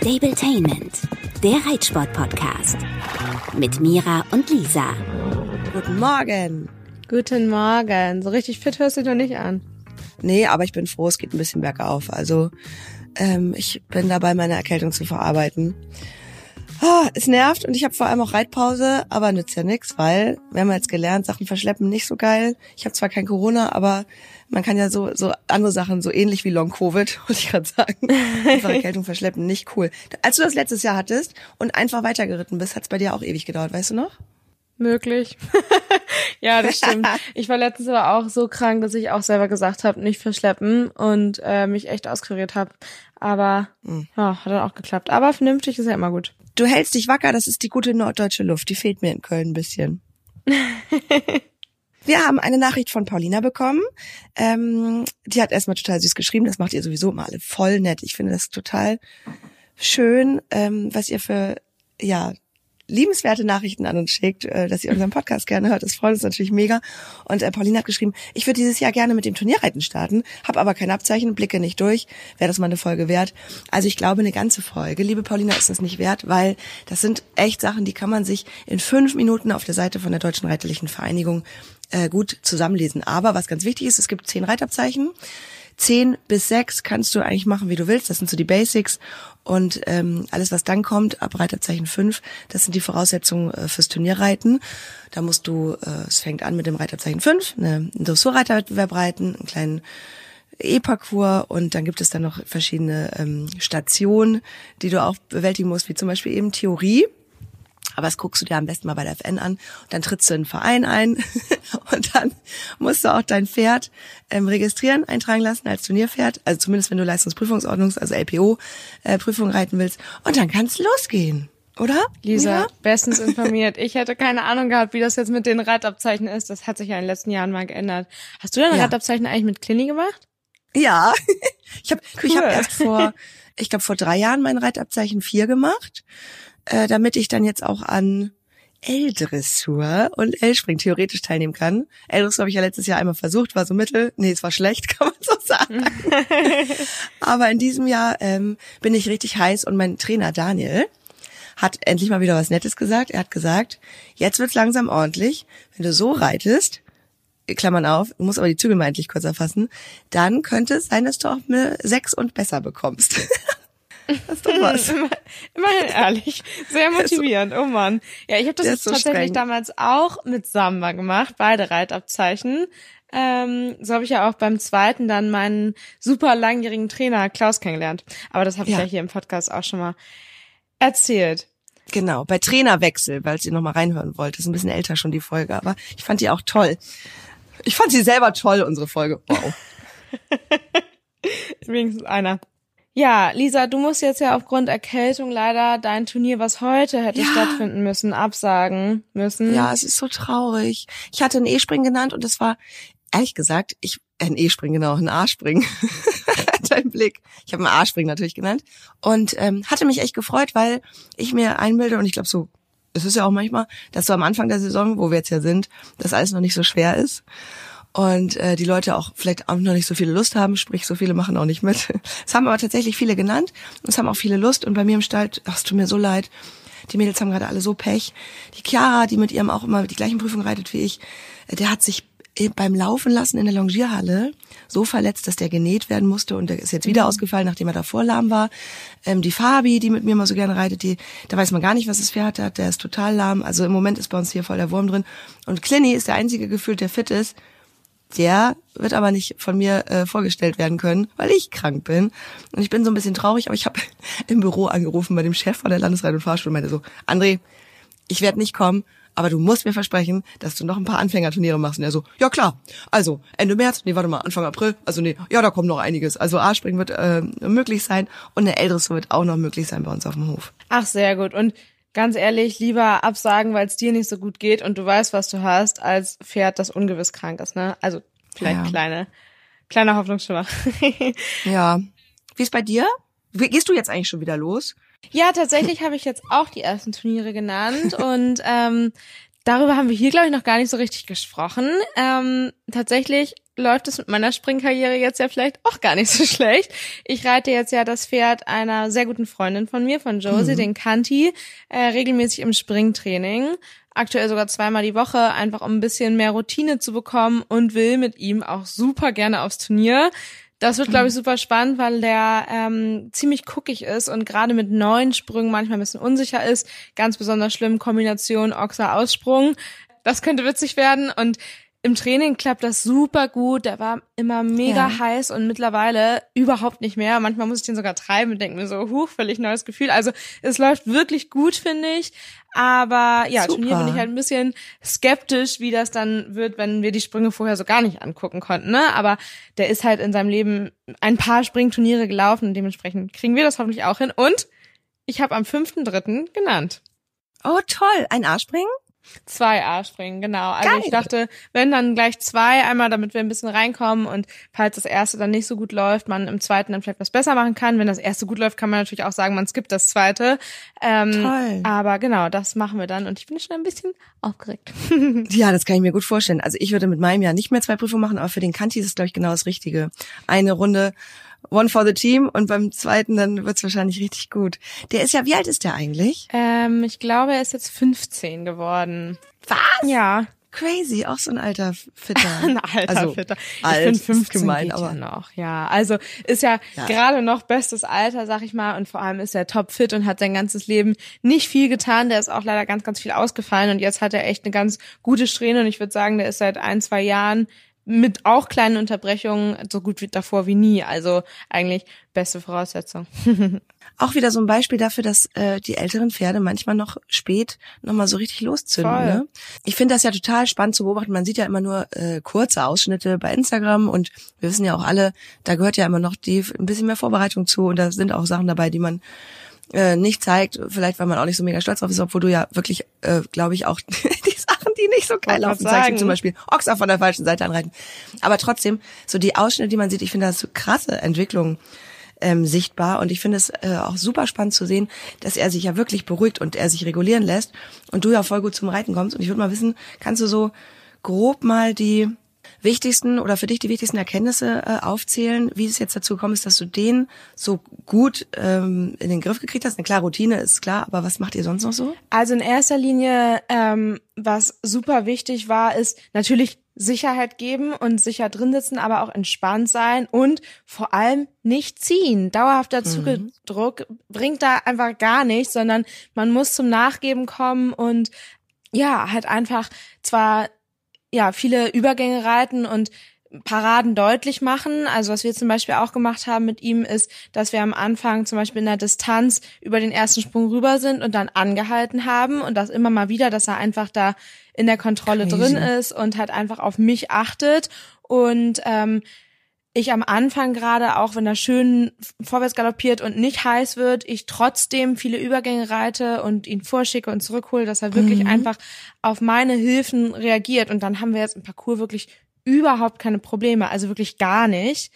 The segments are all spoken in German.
Stabletainment, der Reitsport-Podcast. Mit Mira und Lisa. Guten Morgen. Guten Morgen. So richtig fit hörst du dich noch nicht an. Nee, aber ich bin froh, es geht ein bisschen bergauf. Also ähm, ich bin dabei, meine Erkältung zu verarbeiten. Ah, es nervt und ich habe vor allem auch Reitpause, aber nützt ja nix, weil wir haben jetzt gelernt, Sachen verschleppen nicht so geil. Ich habe zwar kein Corona, aber man kann ja so so andere Sachen so ähnlich wie Long Covid, muss ich gerade sagen, einfach Erkältung verschleppen nicht cool. Als du das letztes Jahr hattest und einfach weitergeritten bist, hat's bei dir auch ewig gedauert, weißt du noch? Möglich. ja, das stimmt. Ich war letztens aber auch so krank, dass ich auch selber gesagt habe, nicht verschleppen und äh, mich echt auskuriert habe. Aber Hm. ja, hat dann auch geklappt. Aber vernünftig ist ja immer gut. Du hältst dich wacker, das ist die gute norddeutsche Luft. Die fehlt mir in Köln ein bisschen. Wir haben eine Nachricht von Paulina bekommen. Ähm, die hat erstmal total süß geschrieben. Das macht ihr sowieso immer alle voll nett. Ich finde das total schön, ähm, was ihr für ja liebenswerte Nachrichten an uns schickt, äh, dass ihr unseren Podcast gerne hört. Das freut uns natürlich mega. Und äh, Paulina hat geschrieben, ich würde dieses Jahr gerne mit dem Turnierreiten starten, habe aber kein Abzeichen, blicke nicht durch. Wäre das mal eine Folge wert? Also ich glaube, eine ganze Folge, liebe Paulina, ist das nicht wert, weil das sind echt Sachen, die kann man sich in fünf Minuten auf der Seite von der Deutschen Reiterlichen Vereinigung äh, gut zusammenlesen. Aber was ganz wichtig ist, es gibt zehn Reitabzeichen. Zehn bis sechs kannst du eigentlich machen, wie du willst. Das sind so die Basics. Und ähm, alles, was dann kommt, ab Reiterzeichen fünf, das sind die Voraussetzungen äh, fürs Turnierreiten. Da musst du, äh, es fängt an mit dem Reiterzeichen fünf, eine, einen Dressurreiterwettbewerb reiten, einen kleinen E-Parcours und dann gibt es dann noch verschiedene ähm, Stationen, die du auch bewältigen musst, wie zum Beispiel eben Theorie. Aber das guckst du dir am besten mal bei der FN an. Und dann trittst du in einen Verein ein und dann musst du auch dein Pferd ähm, registrieren, eintragen lassen als Turnierpferd. Also zumindest wenn du Leistungsprüfungsordnungs-, also LPO-Prüfung reiten willst. Und dann kann's losgehen, oder? Lisa, Ja? bestens informiert. Ich hätte keine Ahnung gehabt, wie das jetzt mit den Reitabzeichen ist. Das hat sich ja in den letzten Jahren mal geändert. Hast du deine Ja. Reitabzeichen eigentlich mit Clini gemacht? Ja, ich habe ich hab Cool. erst vor, ich glaube vor drei Jahren mein Reitabzeichen 4 gemacht, äh, damit ich dann jetzt auch an L-Dressur und L-Spring theoretisch teilnehmen kann. L-Dressur habe ich ja letztes Jahr einmal versucht, war so mittel. Nee, es war schlecht, kann man so sagen. Aber in diesem Jahr ähm, bin ich richtig heiß und mein Trainer Daniel hat endlich mal wieder was Nettes gesagt. Er hat gesagt, jetzt wird's langsam ordentlich. Wenn du so reitest, Klammern auf, du musst aber die Zügel mal endlich kurz erfassen, dann könnte es sein, dass du auch eine 6 und besser bekommst. das ist doch was. Immer, immerhin ehrlich. Sehr motivierend. Oh Mann. Ja, ich habe das jetzt so tatsächlich streng. damals auch mit Samba gemacht, beide Reitabzeichen. Ähm, so habe ich ja auch beim zweiten dann meinen super langjährigen Trainer Klaus kennengelernt. Aber das habe ich Ja. ja hier im Podcast auch schon mal erzählt. Genau, bei Trainerwechsel, weil ihr noch mal reinhören wollt. Das ist ein bisschen älter schon die Folge, aber ich fand die auch toll. Ich fand sie selber toll, unsere Folge. Wow. Wenigstens einer. Ja, Lisa, du musst jetzt ja aufgrund Erkältung leider dein Turnier, was heute hätte Ja. stattfinden müssen, absagen müssen. Ja, es ist so traurig. Ich hatte einen E-Spring genannt und es war, ehrlich gesagt, ich, ein E-Spring, genau, ein A-Spring. Dein Blick. Ich habe einen A-Spring natürlich genannt. Und ähm, hatte mich echt gefreut, weil ich mir einbilde, und ich glaube so, es ist ja auch manchmal, dass so am Anfang der Saison, wo wir jetzt ja sind, das alles noch nicht so schwer ist. Und äh, die Leute auch vielleicht auch noch nicht so viele Lust haben, sprich, so viele machen auch nicht mit. Es haben aber tatsächlich viele genannt und es haben auch viele Lust. Und bei mir im Stall, ach, es tut mir so leid, die Mädels haben gerade alle so Pech. Die Chiara, die mit ihrem auch immer die gleichen Prüfungen reitet wie ich, äh, der hat sich äh, beim Laufen lassen in der Longierhalle so verletzt, dass der genäht werden musste und der ist jetzt wieder ausgefallen, nachdem er davor lahm war. Ähm, die Fabi, die mit mir immer so gerne reitet, die, da weiß man gar nicht, was das Pferd hat, der ist total lahm. Also im Moment ist bei uns hier voll der Wurm drin. Und Clinny ist der einzige gefühlt, der fit ist. Der wird aber nicht von mir äh, vorgestellt werden können, weil ich krank bin. Und ich bin so ein bisschen traurig, aber ich habe im Büro angerufen bei dem Chef von der Landesreit- und Fahrschule und meinte so, André, ich werde nicht kommen, aber du musst mir versprechen, dass du noch ein paar Anfängerturniere machst. Und er so, ja klar, also Ende März, nee, warte mal, Anfang April, also nee, ja, da kommt noch einiges. Also A-Springen wird äh, möglich sein und eine Älteres wird auch noch möglich sein bei uns auf dem Hof. Ach, sehr gut. Und ganz ehrlich, lieber absagen, weil es dir nicht so gut geht und du weißt, was du hast, als Pferd, das ungewiss krank ist, ne? Also vielleicht Ja. kleine, kleiner Hoffnungsschimmer. Ja. Wie ist bei dir? Wie, gehst du jetzt eigentlich schon wieder los? ja, tatsächlich habe ich jetzt auch die ersten Turniere genannt und ähm, Darüber haben wir hier, glaube ich, noch gar nicht so richtig gesprochen. Ähm, tatsächlich läuft es mit meiner Springkarriere jetzt ja vielleicht auch gar nicht so schlecht. Ich reite jetzt ja das Pferd einer sehr guten Freundin von mir, von Josie, mhm. den Kanti, äh, regelmäßig im Springtraining. Aktuell sogar zweimal die Woche, einfach um ein bisschen mehr Routine zu bekommen und will mit ihm auch super gerne aufs Turnier. Das wird, glaube ich, super spannend, weil der ähm, ziemlich guckig ist und gerade mit neuen Sprüngen manchmal ein bisschen unsicher ist. Ganz besonders schlimm Kombination Ochser-Aussprung. Das könnte witzig werden und im Training klappt das super gut. Der war immer mega ja. heiß und mittlerweile überhaupt nicht mehr. Manchmal muss ich den sogar treiben und denke mir so, huch, völlig neues Gefühl. Also es läuft wirklich gut, finde ich. Aber ja, super. Turnier bin ich halt ein bisschen skeptisch, wie das dann wird, wenn wir die Sprünge vorher so gar nicht angucken konnten. Ne? Aber der ist halt in seinem Leben ein paar Springturniere gelaufen und dementsprechend kriegen wir das hoffentlich auch hin. Und ich habe am 5.3. genannt. Oh, toll. Ein A-Springen? Zwei A-Springen, genau. Also Geil. ich dachte, wenn dann gleich zwei, einmal damit wir ein bisschen reinkommen und falls das erste dann nicht so gut läuft, man im zweiten dann vielleicht was besser machen kann. Wenn das erste gut läuft, kann man natürlich auch sagen, man skippt das zweite. Ähm, Toll. Aber genau, das machen wir dann und ich bin schon ein bisschen aufgeregt. ja, das kann ich mir gut vorstellen. Also ich würde mit meinem Jahr nicht mehr zwei Prüfungen machen, aber für den Kanti ist es, glaube ich, genau das Richtige. Eine Runde One for the Team und beim zweiten dann wird's wahrscheinlich richtig gut. Der ist ja, wie alt ist der eigentlich? Ähm, ich glaube, er ist jetzt 15 geworden. Was? Ja. Crazy, auch so ein alter Fitter. ein alter also, Fitter. Ich alt, bin 15 gemein, aber ja noch. Ja, also ist ja, ja. gerade noch bestes Alter, sag ich mal, und vor allem ist er top fit und hat sein ganzes Leben nicht viel getan. Der ist auch leider ganz, ganz viel ausgefallen und jetzt hat er echt eine ganz gute Strähne und ich würde sagen, der ist seit ein, zwei Jahren mit auch kleinen Unterbrechungen so gut wie davor wie nie. Also eigentlich beste Voraussetzung. auch wieder so ein Beispiel dafür, dass äh, die älteren Pferde manchmal noch spät nochmal so richtig loszünden. Ne? Ich finde das ja total spannend zu beobachten. Man sieht ja immer nur äh, kurze Ausschnitte bei Instagram und wir wissen ja auch alle, da gehört ja immer noch die ein bisschen mehr Vorbereitung zu und da sind auch Sachen dabei, die man äh, nicht zeigt, vielleicht weil man auch nicht so mega stolz drauf ist, obwohl du ja wirklich, äh, glaube ich, auch Sachen, die nicht so geil laufen, zeigst, zum Beispiel. Ochser von der falschen Seite anreiten. Aber trotzdem, so die Ausschnitte, die man sieht, ich finde das so krasse Entwicklung ähm, sichtbar. Und ich finde es äh, auch super spannend zu sehen, dass er sich ja wirklich beruhigt und er sich regulieren lässt und du ja voll gut zum Reiten kommst. Und ich würde mal wissen, kannst du so grob mal die wichtigsten oder für dich die wichtigsten Erkenntnisse äh, aufzählen, wie es jetzt dazu gekommen ist, dass du den so gut ähm, in den Griff gekriegt hast? Eine klare Routine ist klar, aber was macht ihr sonst noch so? Also in erster Linie, ähm, was super wichtig war, ist natürlich Sicherheit geben und sicher drin sitzen, aber auch entspannt sein und vor allem nicht ziehen. Dauerhafter. Zugedruck mhm. bringt da einfach gar nichts, sondern man muss zum Nachgeben kommen und ja, halt einfach zwar ja, viele Übergänge reiten und Paraden deutlich machen. Also was wir zum Beispiel auch gemacht haben mit ihm ist, dass wir am Anfang zum Beispiel in der Distanz über den ersten Sprung rüber sind und dann angehalten haben und das immer mal wieder, dass er einfach da in der Kontrolle Crazy. drin ist und halt einfach auf mich achtet und ähm, ich am Anfang gerade, auch wenn er schön vorwärts galoppiert und nicht heiß wird, ich trotzdem viele Übergänge reite und ihn vorschicke und zurückhole, dass er wirklich mhm. einfach auf meine Hilfen reagiert. Und dann haben wir jetzt im Parcours wirklich überhaupt keine Probleme, also wirklich gar nicht.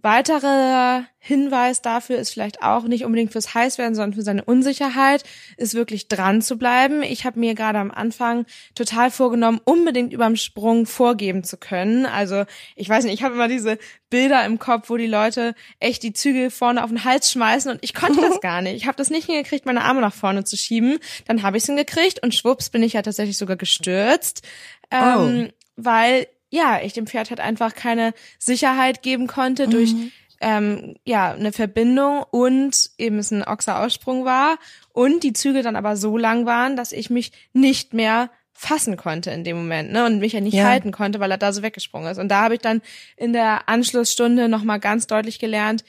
Weiterer Hinweis dafür ist vielleicht auch nicht unbedingt fürs Heißwerden, sondern für seine Unsicherheit, ist wirklich dran zu bleiben. Ich habe mir gerade am Anfang total vorgenommen, unbedingt überm Sprung vorgeben zu können. Also ich weiß nicht, ich habe immer diese Bilder im Kopf, wo die Leute echt die Zügel vorne auf den Hals schmeißen und ich konnte das gar nicht. Ich habe das nicht hingekriegt, meine Arme nach vorne zu schieben. Dann habe ich es hingekriegt und schwupps bin ich ja tatsächlich sogar gestürzt. Ähm, oh. Weil ja, ich dem Pferd halt einfach keine Sicherheit geben konnte mhm. durch ähm, ja eine Verbindung und eben es ein Ochser-Aussprung war und die Züge dann aber so lang waren, dass ich mich nicht mehr fassen konnte in dem Moment, ne, und mich ja nicht ja. halten konnte, weil er da so weggesprungen ist. Und da habe ich dann in der Anschlussstunde nochmal ganz deutlich gelernt,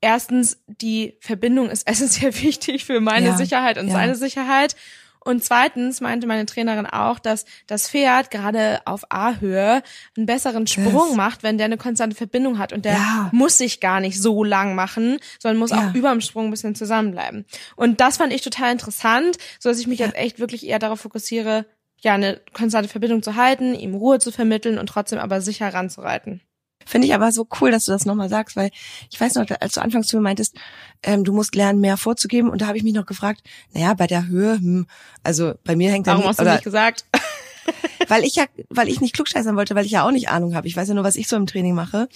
erstens, die Verbindung ist essentiell wichtig für meine ja. Sicherheit und ja. seine Sicherheit. Und zweitens meinte meine Trainerin auch, dass das Pferd gerade auf A-Höhe einen besseren Sprung yes. macht, wenn der eine konstante Verbindung hat. Und der ja. muss sich gar nicht so lang machen, sondern muss ja. auch über dem Sprung ein bisschen zusammenbleiben. Und das fand ich total interessant, so dass ich mich ja. jetzt echt wirklich eher darauf fokussiere, ja, eine konstante Verbindung zu halten, ihm Ruhe zu vermitteln und trotzdem aber sicher ranzureiten. Finde ich aber so cool, dass du das nochmal sagst, weil ich weiß noch, als du anfangs zu mir meintest, ähm, du musst lernen, mehr vorzugeben. Und da habe ich mich noch gefragt, naja, bei der Höhe, hm, also bei mir hängt Warum hast du nicht gesagt? weil ich ja, weil ich nicht klugscheißern wollte, weil ich ja auch nicht Ahnung habe. Ich weiß ja nur, was ich so im Training mache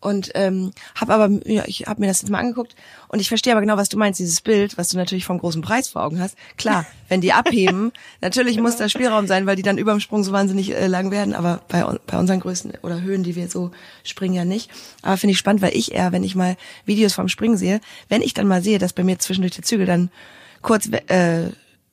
und ähm, habe aber ja, ich habe mir das jetzt mal angeguckt und ich verstehe aber genau, was du meinst, dieses Bild, was du natürlich vom großen Preis vor Augen hast. Klar, wenn die abheben, natürlich muss da Spielraum sein, weil die dann überm Sprung so wahnsinnig äh, lang werden, aber bei bei unseren Größen oder Höhen, die wir so springen ja nicht. Aber finde ich spannend, weil ich eher, wenn ich mal Videos vom Springen sehe, wenn ich dann mal sehe, dass bei mir zwischendurch die Zügel dann kurz äh,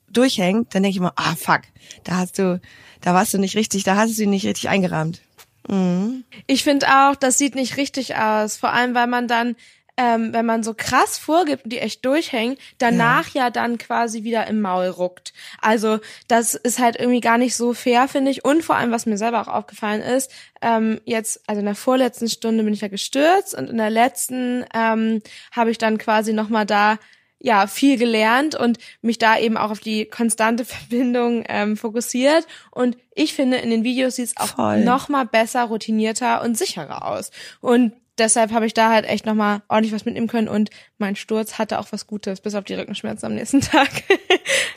durchhängt, dann denke ich immer, ah fuck, da hast du, da warst du nicht richtig, da hast du ihn nicht richtig eingerahmt. Mhm. Ich finde auch, das sieht nicht richtig aus. Vor allem, weil man dann, ähm, wenn man so krass vorgibt und die echt durchhängen, danach ja. ja dann quasi wieder im Maul ruckt. Also das ist halt irgendwie gar nicht so fair, finde ich. Und vor allem, was mir selber auch aufgefallen ist, ähm, jetzt, also in der vorletzten Stunde bin ich ja gestürzt und in der letzten ähm, habe ich dann quasi nochmal da ja viel gelernt und mich da eben auch auf die konstante Verbindung ähm, fokussiert. Und ich finde, in den Videos sieht es auch Voll. noch mal besser, routinierter und sicherer aus. Und deshalb habe ich da halt echt noch mal ordentlich was mitnehmen können und mein Sturz hatte auch was Gutes, bis auf die Rückenschmerzen am nächsten Tag.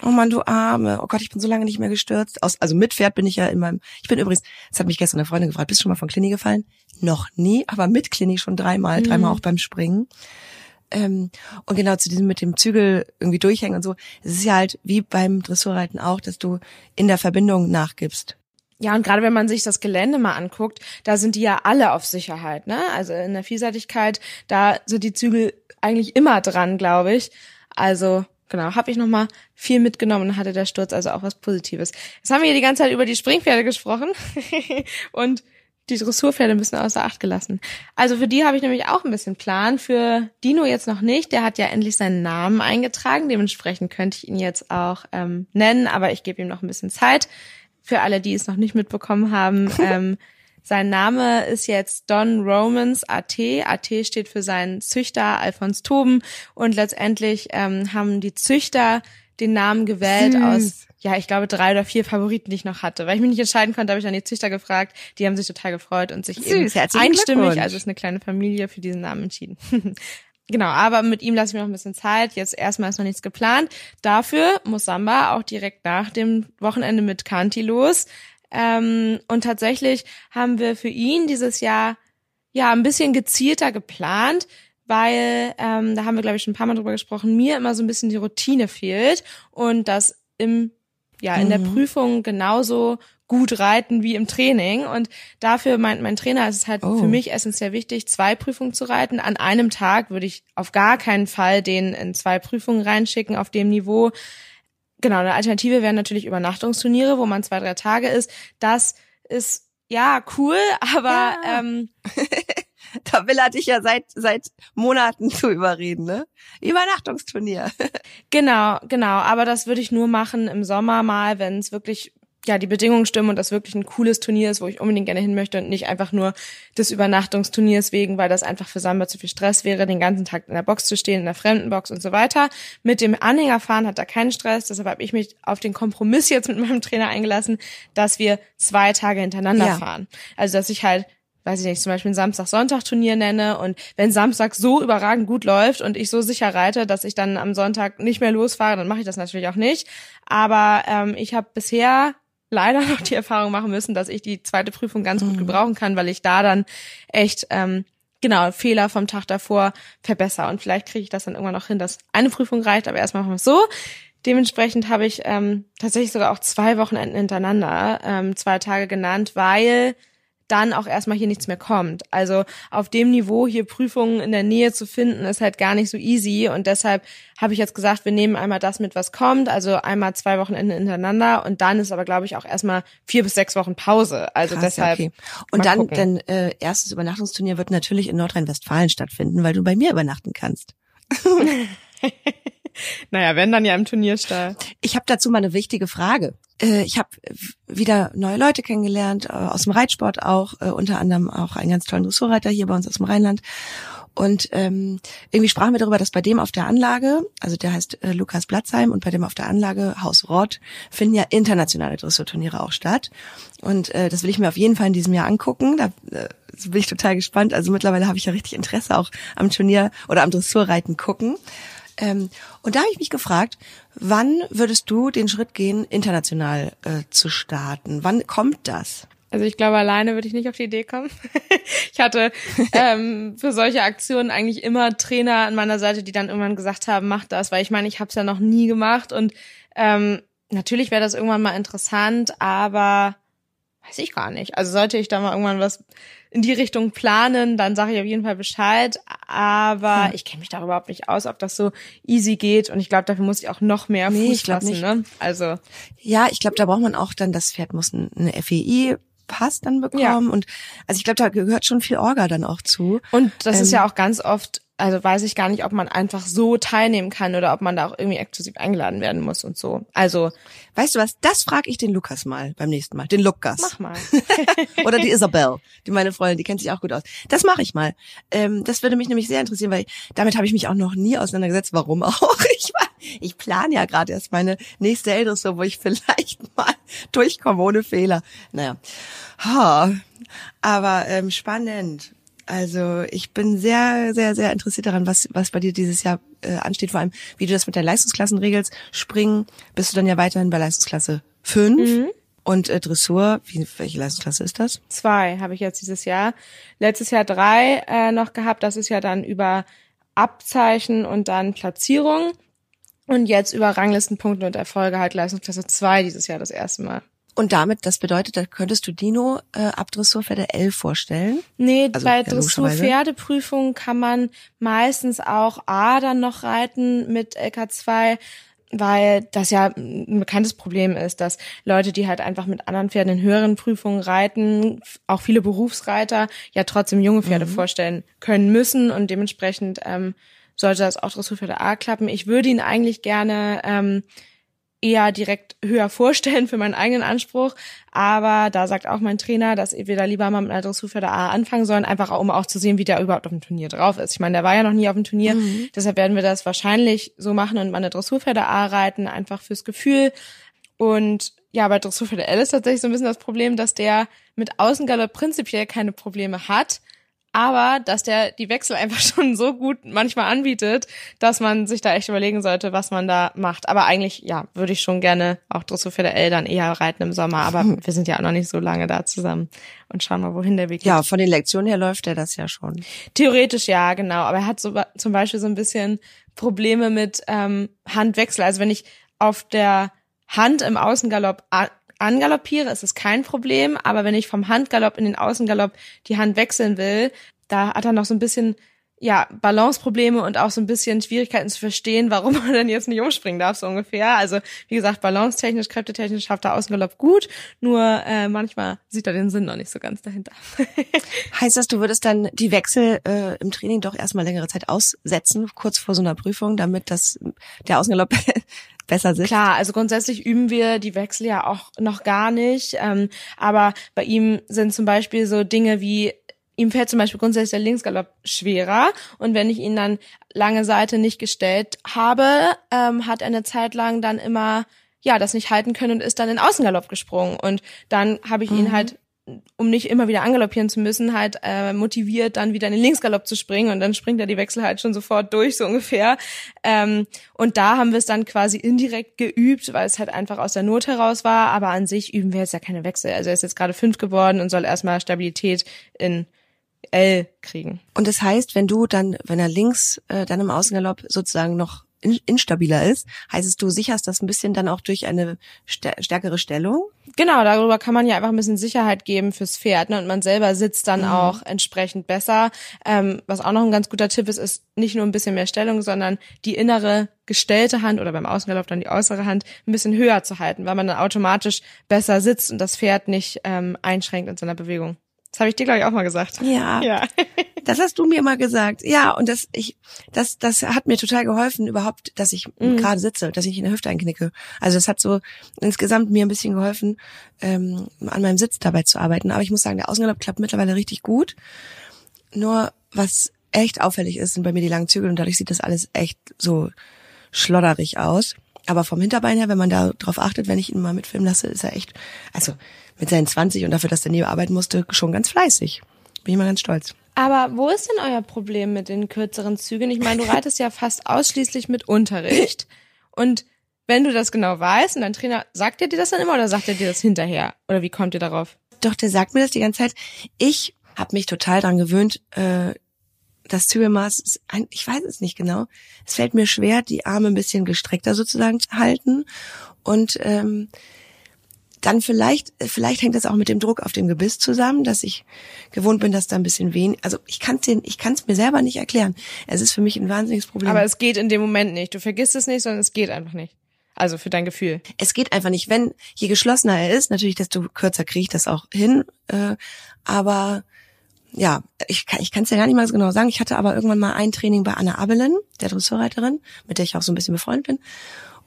oh man, du Arme. Oh Gott, ich bin so lange nicht mehr gestürzt. Aus, also mit Pferd bin ich ja in meinem, ich bin übrigens, das hat mich gestern eine Freundin gefragt, bist du schon mal von Klinik gefallen? Noch nie, aber mit Klinik schon dreimal, mhm. dreimal auch beim Springen. Ähm, und genau zu diesem mit dem Zügel irgendwie durchhängen und so. Es ist ja halt wie beim Dressurreiten auch, dass du in der Verbindung nachgibst. Ja, und gerade wenn man sich das Gelände mal anguckt, da sind die ja alle auf Sicherheit, ne? Also in der Vielseitigkeit, da sind die Zügel eigentlich immer dran, glaube ich. Also genau, habe ich noch mal viel mitgenommen und hatte der Sturz also auch was Positives. Jetzt haben wir hier die ganze Zeit über die Springpferde gesprochen und die Dressurpferde müssen außer Acht gelassen. Also für die habe ich nämlich auch ein bisschen Plan. Für Dino jetzt noch nicht. Der hat ja endlich seinen Namen eingetragen. Dementsprechend könnte ich ihn jetzt auch ähm, nennen, aber ich gebe ihm noch ein bisschen Zeit. Für alle, die es noch nicht mitbekommen haben, ähm, sein Name ist jetzt Don Romans AT. AT steht für seinen Züchter Alfons Toben und letztendlich ähm, haben die Züchter den Namen gewählt Süß. aus ja, ich glaube, drei oder vier Favoriten, die ich noch hatte. Weil ich mich nicht entscheiden konnte, habe ich dann die Züchter gefragt. Die haben sich total gefreut und sich Süß, eben einstimmig, also ist eine kleine Familie, für diesen Namen entschieden. genau, aber mit ihm lasse ich mir noch ein bisschen Zeit. Jetzt erstmal ist noch nichts geplant. Dafür muss Samba auch direkt nach dem Wochenende mit Kanti los. Ähm, und tatsächlich haben wir für ihn dieses Jahr ja ein bisschen gezielter geplant weil ähm, da haben wir glaube ich schon ein paar Mal drüber gesprochen, mir immer so ein bisschen die Routine fehlt und das im ja in mhm. der Prüfung genauso gut reiten wie im Training. Und dafür meint mein Trainer, ist es halt oh. für mich essentiell wichtig, zwei Prüfungen zu reiten. An einem Tag würde ich auf gar keinen Fall den in zwei Prüfungen reinschicken auf dem Niveau. Genau, eine Alternative wären natürlich Übernachtungsturniere, wo man zwei, drei Tage ist. Das ist ja cool, aber ja. ähm, da will er dich ja seit seit Monaten zu überreden, ne? Übernachtungsturnier. genau, genau. Aber das würde ich nur machen im Sommer mal, wenn es wirklich ja die Bedingungen stimmen und das wirklich ein cooles Turnier ist, wo ich unbedingt gerne hin möchte und nicht einfach nur des Übernachtungsturniers wegen, weil das einfach für Samba zu viel Stress wäre, den ganzen Tag in der Box zu stehen, in der fremden Box und so weiter. Mit dem Anhängerfahren hat er keinen Stress, deshalb habe ich mich auf den Kompromiss jetzt mit meinem Trainer eingelassen, dass wir zwei Tage hintereinander ja. fahren. Also dass ich halt weiß ich nicht, zum Beispiel ein Samstag-Sonntag-Turnier nenne und wenn Samstag so überragend gut läuft und ich so sicher reite, dass ich dann am Sonntag nicht mehr losfahre, dann mache ich das natürlich auch nicht. Aber ähm, ich habe bisher leider noch die Erfahrung machen müssen, dass ich die zweite Prüfung ganz gut mhm. gebrauchen kann, weil ich da dann echt ähm, genau Fehler vom Tag davor verbessere und vielleicht kriege ich das dann irgendwann noch hin, dass eine Prüfung reicht, aber erstmal machen wir es so. Dementsprechend habe ich ähm, tatsächlich sogar auch zwei Wochenenden hintereinander ähm, zwei Tage genannt, weil dann auch erstmal hier nichts mehr kommt. Also auf dem Niveau hier Prüfungen in der Nähe zu finden, ist halt gar nicht so easy. Und deshalb habe ich jetzt gesagt, wir nehmen einmal das mit, was kommt. Also einmal zwei Wochenende hintereinander. Und dann ist aber, glaube ich, auch erstmal vier bis sechs Wochen Pause. Also Krass, deshalb. Okay. Und dann, gucken. dann äh, erstes Übernachtungsturnier wird natürlich in Nordrhein-Westfalen stattfinden, weil du bei mir übernachten kannst. naja, wenn dann ja im Turnierstall. Ich habe dazu mal eine wichtige Frage. Äh, ich habe wieder neue Leute kennengelernt, äh, aus dem Reitsport auch, äh, unter anderem auch einen ganz tollen Dressurreiter hier bei uns aus dem Rheinland. Und ähm, irgendwie sprachen wir darüber, dass bei dem auf der Anlage, also der heißt äh, Lukas Blatzheim und bei dem auf der Anlage Haus Rott finden ja internationale Dressurturniere auch statt. Und äh, das will ich mir auf jeden Fall in diesem Jahr angucken. Da äh, bin ich total gespannt. Also mittlerweile habe ich ja richtig Interesse auch am Turnier oder am Dressurreiten gucken. Ähm, und da habe ich mich gefragt, wann würdest du den Schritt gehen, international äh, zu starten? Wann kommt das? Also ich glaube, alleine würde ich nicht auf die Idee kommen. ich hatte ähm, für solche Aktionen eigentlich immer Trainer an meiner Seite, die dann irgendwann gesagt haben, mach das, weil ich meine, ich habe es ja noch nie gemacht und ähm, natürlich wäre das irgendwann mal interessant, aber weiß ich gar nicht. Also sollte ich da mal irgendwann was in die Richtung planen, dann sage ich auf jeden Fall Bescheid. Aber hm. ich kenne mich da überhaupt nicht aus, ob das so easy geht. Und ich glaube, dafür muss ich auch noch mehr nee, Fuß fassen. Ne? Also ja, ich glaube, da braucht man auch dann das Pferd muss eine FEI Pass dann bekommen. Ja. Und also ich glaube, da gehört schon viel Orga dann auch zu. Und das ähm, ist ja auch ganz oft, also weiß ich gar nicht, ob man einfach so teilnehmen kann oder ob man da auch irgendwie exklusiv eingeladen werden muss und so. Also. Weißt du was? Das frage ich den Lukas mal beim nächsten Mal. Den Lukas. Mach mal. oder die Isabel, die meine Freundin, die kennt sich auch gut aus. Das mache ich mal. Ähm, das würde mich nämlich sehr interessieren, weil damit habe ich mich auch noch nie auseinandergesetzt. Warum auch? Ich war ich plane ja gerade erst meine nächste Älteste, wo ich vielleicht mal durchkomme ohne Fehler. Naja, ha. aber ähm, spannend. Also ich bin sehr, sehr, sehr interessiert daran, was, was bei dir dieses Jahr äh, ansteht, vor allem wie du das mit der Leistungsklassen regelst. Springen bist du dann ja weiterhin bei Leistungsklasse 5. Mhm. Und äh, Dressur, wie, welche Leistungsklasse ist das? Zwei habe ich jetzt dieses Jahr. Letztes Jahr drei äh, noch gehabt. Das ist ja dann über Abzeichen und dann Platzierung. Und jetzt über Ranglistenpunkte und Erfolge halt Leistungsklasse 2 dieses Jahr das erste Mal. Und damit, das bedeutet, da könntest du Dino äh, ab Dressurpferde L vorstellen? Nee, also, bei ja, Dressurpferdeprüfungen kann man meistens auch A dann noch reiten mit LK2, weil das ja ein bekanntes Problem ist, dass Leute, die halt einfach mit anderen Pferden in höheren Prüfungen reiten, auch viele Berufsreiter ja trotzdem junge Pferde mhm. vorstellen können müssen und dementsprechend ähm, sollte das auch Dressurpferde A klappen. Ich würde ihn eigentlich gerne ähm, eher direkt höher vorstellen für meinen eigenen Anspruch. Aber da sagt auch mein Trainer, dass wir da lieber mal mit einer Dressurpferde A anfangen sollen, einfach um auch zu sehen, wie der überhaupt auf dem Turnier drauf ist. Ich meine, der war ja noch nie auf dem Turnier, mhm. deshalb werden wir das wahrscheinlich so machen und mal eine Dressurpferde A reiten, einfach fürs Gefühl. Und ja, bei Dressurpferde L ist tatsächlich so ein bisschen das Problem, dass der mit Außengalopp prinzipiell keine Probleme hat aber dass der die Wechsel einfach schon so gut manchmal anbietet, dass man sich da echt überlegen sollte, was man da macht. Aber eigentlich, ja, würde ich schon gerne auch Dressurpferde L dann eher reiten im Sommer, aber wir sind ja auch noch nicht so lange da zusammen und schauen mal, wohin der Weg geht. Ja, von den Lektionen her läuft er das ja schon. Theoretisch ja, genau, aber er hat so, zum Beispiel so ein bisschen Probleme mit ähm, Handwechsel. Also wenn ich auf der Hand im Außengalopp angaloppiere, ist es kein Problem. Aber wenn ich vom Handgalopp in den Außengalopp die Hand wechseln will, da hat er noch so ein bisschen ja, Balanceprobleme und auch so ein bisschen Schwierigkeiten zu verstehen, warum man denn jetzt nicht umspringen darf, so ungefähr. Also, wie gesagt, balancetechnisch, kräftetechnisch schafft er Außengalopp gut, nur äh, manchmal sieht er den Sinn noch nicht so ganz dahinter. heißt das, du würdest dann die Wechsel äh, im Training doch erstmal längere Zeit aussetzen, kurz vor so einer Prüfung, damit das der Außengalopp besser sitzt? Klar, also grundsätzlich üben wir die Wechsel ja auch noch gar nicht. Ähm, aber bei ihm sind zum Beispiel so Dinge wie ihm fällt zum Beispiel grundsätzlich der Linksgalopp schwerer und wenn ich ihn dann lange Seite nicht gestellt habe, ähm, hat er eine Zeit lang dann immer ja das nicht halten können und ist dann in Außengalopp gesprungen und dann habe ich ihn mhm. halt um nicht immer wieder angaloppieren zu müssen, halt äh, motiviert, dann wieder in den Linksgalopp zu springen und dann springt er die Wechsel halt schon sofort durch, so ungefähr. Ähm, und da haben wir es dann quasi indirekt geübt, weil es halt einfach aus der Not heraus war, aber an sich üben wir jetzt ja keine Wechsel. Also er ist jetzt gerade fünf geworden und soll erstmal Stabilität in L kriegen. Und das heißt, wenn du dann, wenn er links äh, dann im Außengalopp sozusagen noch instabiler ist, heißt es, du sicherst das ein bisschen dann auch durch eine stärkere Stellung? Genau, darüber kann man ja einfach ein bisschen Sicherheit geben fürs Pferd ne? und man selber sitzt dann mhm. auch entsprechend besser. Ähm, was auch noch ein ganz guter Tipp ist, ist nicht nur ein bisschen mehr Stellung, sondern die innere gestellte Hand oder beim Außengalopp dann die äußere Hand ein bisschen höher zu halten, weil man dann automatisch besser sitzt und das Pferd nicht ähm, einschränkt in seiner Bewegung. Das habe ich dir, glaube ich, auch mal gesagt. Ja. ja. das hast du mir mal gesagt. Ja, und das, ich, das, das hat mir total geholfen, überhaupt, dass ich mhm. gerade sitze, dass ich in der Hüfte einknicke. Also das hat so insgesamt mir ein bisschen geholfen, ähm, an meinem Sitz dabei zu arbeiten. Aber ich muss sagen, der Außengalopp klappt mittlerweile richtig gut. Nur was echt auffällig ist, sind bei mir die langen Zügel und dadurch sieht das alles echt so schlodderig aus. Aber vom Hinterbein her, wenn man da drauf achtet, wenn ich ihn mal mitfilmen lasse, ist er echt, also mit seinen 20 und dafür, dass er neben arbeiten musste, schon ganz fleißig. Bin ich mal ganz stolz. Aber wo ist denn euer Problem mit den kürzeren Zügen? Ich meine, du reitest ja fast ausschließlich mit Unterricht. Und wenn du das genau weißt und dein Trainer, sagt er dir das dann immer oder sagt er dir das hinterher? Oder wie kommt ihr darauf? Doch, der sagt mir das die ganze Zeit. Ich habe mich total dran gewöhnt, äh, das Zügelmaß ist ein, ich weiß es nicht genau. Es fällt mir schwer, die Arme ein bisschen gestreckter sozusagen zu halten. Und ähm, dann vielleicht, vielleicht hängt das auch mit dem Druck auf dem Gebiss zusammen, dass ich gewohnt bin, dass da ein bisschen wenig, also ich kann es ich kann es mir selber nicht erklären. Es ist für mich ein wahnsinniges Problem. Aber es geht in dem Moment nicht. Du vergisst es nicht, sondern es geht einfach nicht. Also für dein Gefühl. Es geht einfach nicht. Wenn, je geschlossener er ist, natürlich, desto kürzer kriege ich das auch hin. Äh, aber ja, ich, kann ich kann es ja gar nicht mal so genau sagen. Ich hatte aber irgendwann mal ein Training bei Anna Abelen, der Dressurreiterin, mit der ich auch so ein bisschen befreundet bin.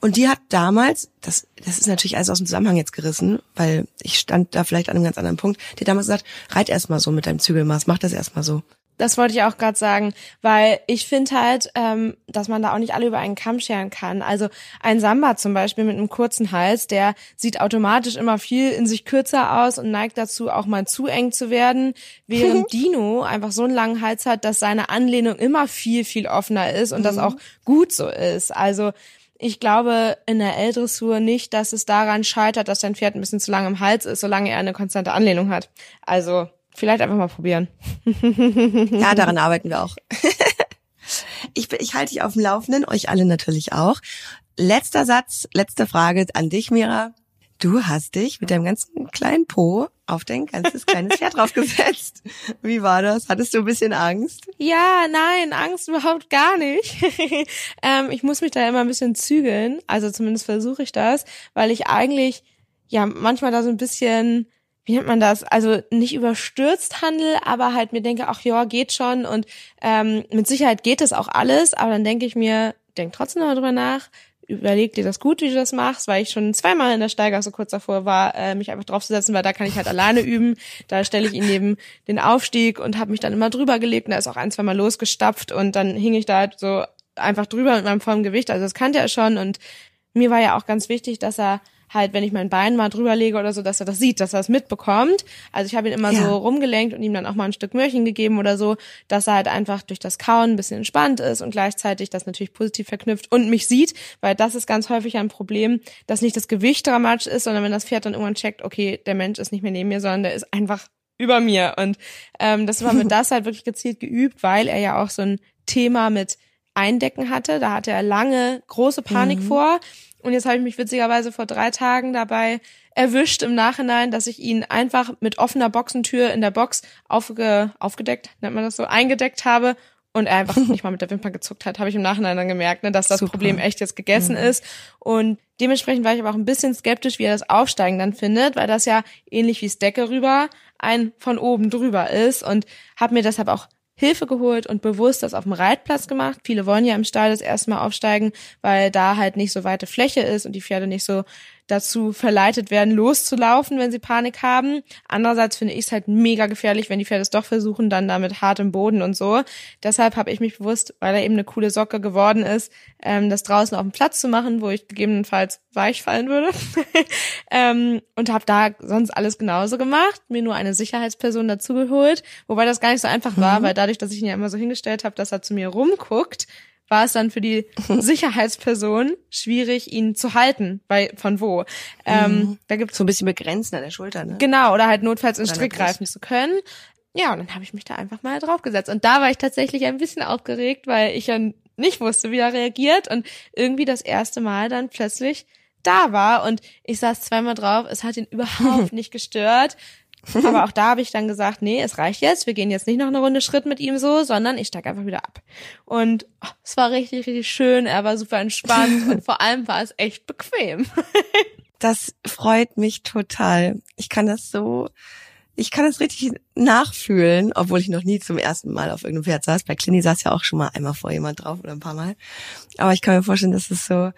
Und die hat damals, das, das ist natürlich alles aus dem Zusammenhang jetzt gerissen, weil ich stand da vielleicht an einem ganz anderen Punkt, die hat damals gesagt, reit erst mal so mit deinem Zügelmaß, mach das erst mal so. Das wollte ich auch gerade sagen, weil ich finde halt, ähm, dass man da auch nicht alle über einen Kamm scheren kann. Also ein Samba zum Beispiel mit einem kurzen Hals, der sieht automatisch immer viel in sich kürzer aus und neigt dazu, auch mal zu eng zu werden, während Dino einfach so einen langen Hals hat, dass seine Anlehnung immer viel, viel offener ist und mhm. das auch gut so ist. Also ich glaube in der L-Dressur nicht, dass es daran scheitert, dass dein Pferd ein bisschen zu lang im Hals ist, solange er eine konstante Anlehnung hat. Also vielleicht einfach mal probieren. ja, daran arbeiten wir auch. ich, ich halte dich auf dem Laufenden, euch alle natürlich auch. Letzter Satz, letzte Frage an dich, Mira. Du hast dich mit deinem ganzen kleinen Po auf dein ganzes kleines Pferd draufgesetzt. Wie war das? Hattest du ein bisschen Angst? Ja, nein, Angst überhaupt gar nicht. ähm, ich muss mich da immer ein bisschen zügeln. Also zumindest versuche ich das, weil ich eigentlich ja manchmal da so ein bisschen wie nennt man das? Also nicht überstürzt handel, aber halt mir denke, ach ja, geht schon und ähm, mit Sicherheit geht das auch alles, aber dann denke ich mir, denk trotzdem noch drüber nach, überleg dir das gut, wie du das machst, weil ich schon zweimal in der Steigasse kurz davor war, äh, mich einfach draufzusetzen, weil da kann ich halt alleine üben. Da stelle ich ihn neben den Aufstieg und habe mich dann immer drüber gelegt und er ist auch ein, zweimal losgestapft und dann hing ich da halt so einfach drüber mit meinem vollen Gewicht. Also das kannte er schon und mir war ja auch ganz wichtig, dass er halt, wenn ich mein Bein mal drüber lege oder so, dass er das sieht, dass er es mitbekommt. Also ich habe ihn immer ja. so rumgelenkt und ihm dann auch mal ein Stück Möhrchen gegeben oder so, dass er halt einfach durch das Kauen ein bisschen entspannt ist und gleichzeitig das natürlich positiv verknüpft und mich sieht, weil das ist ganz häufig ein Problem, dass nicht das Gewicht dramatisch ist, sondern wenn das Pferd dann irgendwann checkt, okay, der Mensch ist nicht mehr neben mir, sondern der ist einfach über mir. Und ähm, das war mit das halt wirklich gezielt geübt, weil er ja auch so ein Thema mit Eindecken hatte. Da hatte er lange große Panik mhm. vor. Und jetzt habe ich mich witzigerweise vor drei Tagen dabei erwischt im Nachhinein, dass ich ihn einfach mit offener Boxentür in der Box aufge, aufgedeckt, nennt man das so, eingedeckt habe und er einfach nicht mal mit der Wimper gezuckt hat, habe ich im Nachhinein dann gemerkt, ne, dass das Super. Problem echt jetzt gegessen mhm. ist. Und dementsprechend war ich aber auch ein bisschen skeptisch, wie er das Aufsteigen dann findet, weil das ja ähnlich wie Decke rüber ein von oben drüber ist und habe mir deshalb auch Hilfe geholt und bewusst das auf dem Reitplatz gemacht. Viele wollen ja im Stall das erste Mal aufsteigen, weil da halt nicht so weite Fläche ist und die Pferde nicht so dazu verleitet werden, loszulaufen, wenn sie Panik haben. Andererseits finde ich es halt mega gefährlich, wenn die Pferde es doch versuchen, dann damit hart im Boden und so. Deshalb habe ich mich bewusst, weil er eben eine coole Socke geworden ist, ähm, das draußen auf dem Platz zu machen, wo ich gegebenenfalls weich fallen würde. ähm, und habe da sonst alles genauso gemacht, mir nur eine Sicherheitsperson dazugeholt, wobei das gar nicht so einfach war, mhm. weil dadurch, dass ich ihn ja immer so hingestellt habe, dass er zu mir rumguckt, war es dann für die Sicherheitsperson schwierig, ihn zu halten. Bei von wo? Ähm, mhm. da gibt's so ein bisschen begrenzt an der Schulter, ne? Genau, oder halt notfalls in Strick greifen zu können. Ja, und dann habe ich mich da einfach mal draufgesetzt. Und da war ich tatsächlich ein bisschen aufgeregt, weil ich ja nicht wusste, wie er reagiert und irgendwie das erste Mal dann plötzlich da war und ich saß zweimal drauf, es hat ihn überhaupt nicht gestört. Aber auch da habe ich dann gesagt, nee, es reicht jetzt. Wir gehen jetzt nicht noch eine Runde Schritt mit ihm so, sondern ich steig einfach wieder ab. Und oh, es war richtig, richtig schön. Er war super entspannt und vor allem war es echt bequem. das freut mich total. Ich kann das so, ich kann das richtig nachfühlen, obwohl ich noch nie zum ersten Mal auf irgendeinem Pferd saß. Bei Clini saß ja auch schon mal einmal vor jemand drauf oder ein paar Mal. Aber ich kann mir vorstellen, dass es so,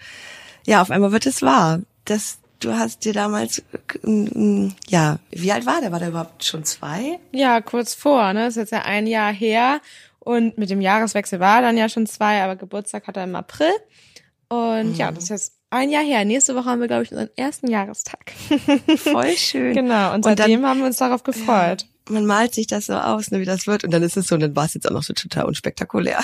ja, auf einmal wird es wahr. Das, du hast dir damals, äh, ja, wie alt war der? War der überhaupt schon zwei? Ja, kurz vor, ne? Das ist jetzt ja ein Jahr her. Und mit dem Jahreswechsel war er dann ja schon zwei, aber Geburtstag hat er im April. Und mhm. ja, das ist jetzt ein Jahr her. Nächste Woche haben wir, glaube ich, unseren ersten Jahrestag. Voll schön. genau, und seitdem und dann, haben wir uns darauf gefreut. man malt sich das so aus, ne, wie das wird. Und dann ist es so, und dann war es jetzt auch noch so total unspektakulär.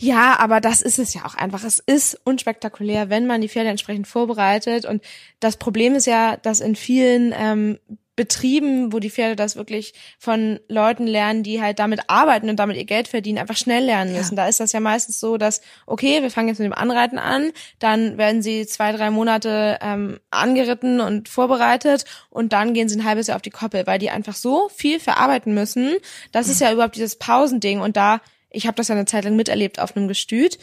Ja, aber das ist es ja auch einfach. Es ist unspektakulär, wenn man die Pferde entsprechend vorbereitet. Und das Problem ist ja, dass in vielen ähm, Betrieben, wo die Pferde das wirklich von Leuten lernen, die halt damit arbeiten und damit ihr Geld verdienen, einfach schnell lernen müssen. Ja. Da ist das ja meistens so, dass, okay, wir fangen jetzt mit dem Anreiten an, dann werden sie zwei, drei Monate ähm, angeritten und vorbereitet und dann gehen sie ein halbes Jahr auf die Koppel, weil die einfach so viel verarbeiten müssen. Das ist ja überhaupt dieses Pausending und da, ich habe das ja eine Zeit lang miterlebt auf einem Gestüt,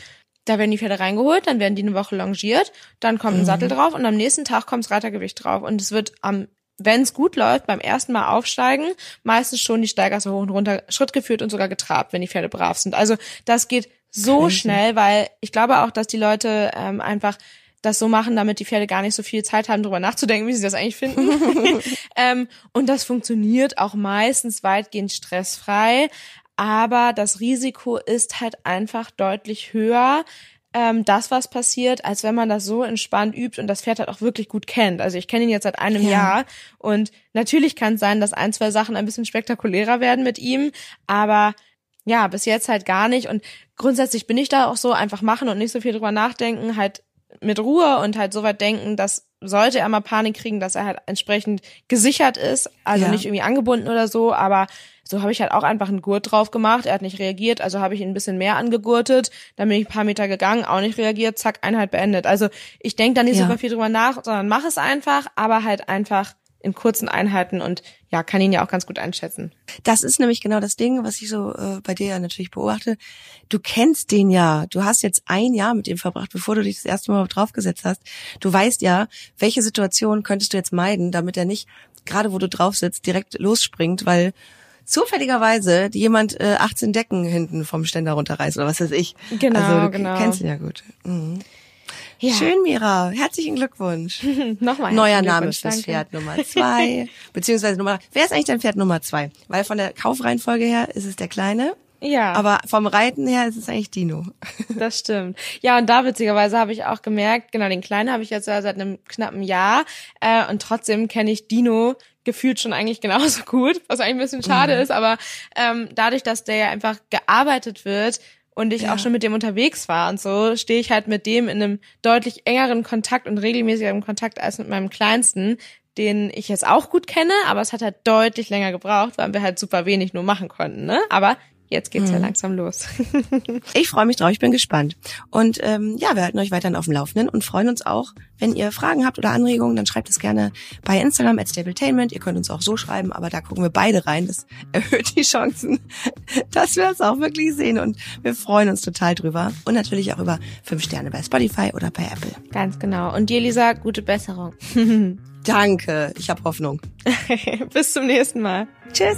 da werden die Pferde reingeholt, dann werden die eine Woche longiert, dann kommt ein mhm. Sattel drauf und am nächsten Tag kommt das Reitergewicht drauf. Und es wird am wenn es gut läuft, beim ersten Mal aufsteigen, meistens schon die Steigasse hoch und runter Schritt geführt und sogar getrabt, wenn die Pferde brav sind. Also das geht so Crazy. schnell, weil ich glaube auch, dass die Leute ähm, einfach das so machen, damit die Pferde gar nicht so viel Zeit haben, darüber nachzudenken, wie sie das eigentlich finden. ähm, und das funktioniert auch meistens weitgehend stressfrei. Aber das Risiko ist halt einfach deutlich höher, ähm, das, was passiert, als wenn man das so entspannt übt und das Pferd halt auch wirklich gut kennt. Also ich kenne ihn jetzt seit einem ja. Jahr und natürlich kann es sein, dass ein, zwei Sachen ein bisschen spektakulärer werden mit ihm, aber ja, bis jetzt halt gar nicht. Und grundsätzlich bin ich da auch so, einfach machen und nicht so viel drüber nachdenken, halt mit Ruhe und halt so weit denken, dass sollte er mal Panik kriegen, dass er halt entsprechend gesichert ist, also ja. nicht irgendwie angebunden oder so, aber so habe ich halt auch einfach einen Gurt drauf gemacht. Er hat nicht reagiert, also habe ich ihn ein bisschen mehr angegurtet. Dann bin ich ein paar Meter gegangen, auch nicht reagiert, zack, Einheit beendet. Also ich denke da nicht ja. super viel drüber nach, sondern mach es einfach, aber halt einfach in kurzen Einheiten und ja, kann ihn ja auch ganz gut einschätzen. Das ist nämlich genau das Ding, was ich so äh, bei dir ja natürlich beobachte. Du kennst den ja. Du hast jetzt ein Jahr mit ihm verbracht, bevor du dich das erste Mal draufgesetzt hast. Du weißt ja, welche Situation könntest du jetzt meiden, damit er nicht, gerade wo du drauf sitzt, direkt losspringt, weil zufälligerweise jemand äh, 18 Decken hinten vom Ständer runterreißt oder was weiß ich. Genau, also, du genau. Kennst ihn ja gut. Mhm. Ja. Schön, Mira. Herzlichen Glückwunsch. Nochmal. Neuer Name fürs Pferd Nummer zwei. Beziehungsweise Nummer, wer ist eigentlich dein Pferd Nummer zwei? Weil von der Kaufreihenfolge her ist es der Kleine. Ja. Aber vom Reiten her ist es eigentlich Dino. Das stimmt. Ja, und da witzigerweise habe ich auch gemerkt, genau, den Kleinen habe ich jetzt ja seit einem knappen Jahr. Äh, und trotzdem kenne ich Dino gefühlt schon eigentlich genauso gut, was eigentlich ein bisschen schade mhm. ist, aber ähm, dadurch, dass der ja einfach gearbeitet wird, und ich ja. auch schon mit dem unterwegs war und so, stehe ich halt mit dem in einem deutlich engeren Kontakt und regelmäßigeren Kontakt als mit meinem Kleinsten, den ich jetzt auch gut kenne, aber es hat halt deutlich länger gebraucht, weil wir halt super wenig nur machen konnten, ne? Aber Jetzt geht's mhm. ja langsam los. ich freue mich drauf, ich bin gespannt. Und ähm, ja, wir halten euch weiterhin auf dem Laufenden und freuen uns auch, wenn ihr Fragen habt oder Anregungen, dann schreibt es gerne bei Instagram at Stabletainment. Ihr könnt uns auch so schreiben, aber da gucken wir beide rein. Das erhöht die Chancen, dass wir es auch wirklich sehen. Und wir freuen uns total drüber. Und natürlich auch über fünf Sterne bei Spotify oder bei Apple. Ganz genau. Und dir, Lisa, gute Besserung. Danke, ich habe Hoffnung. Bis zum nächsten Mal. Tschüss.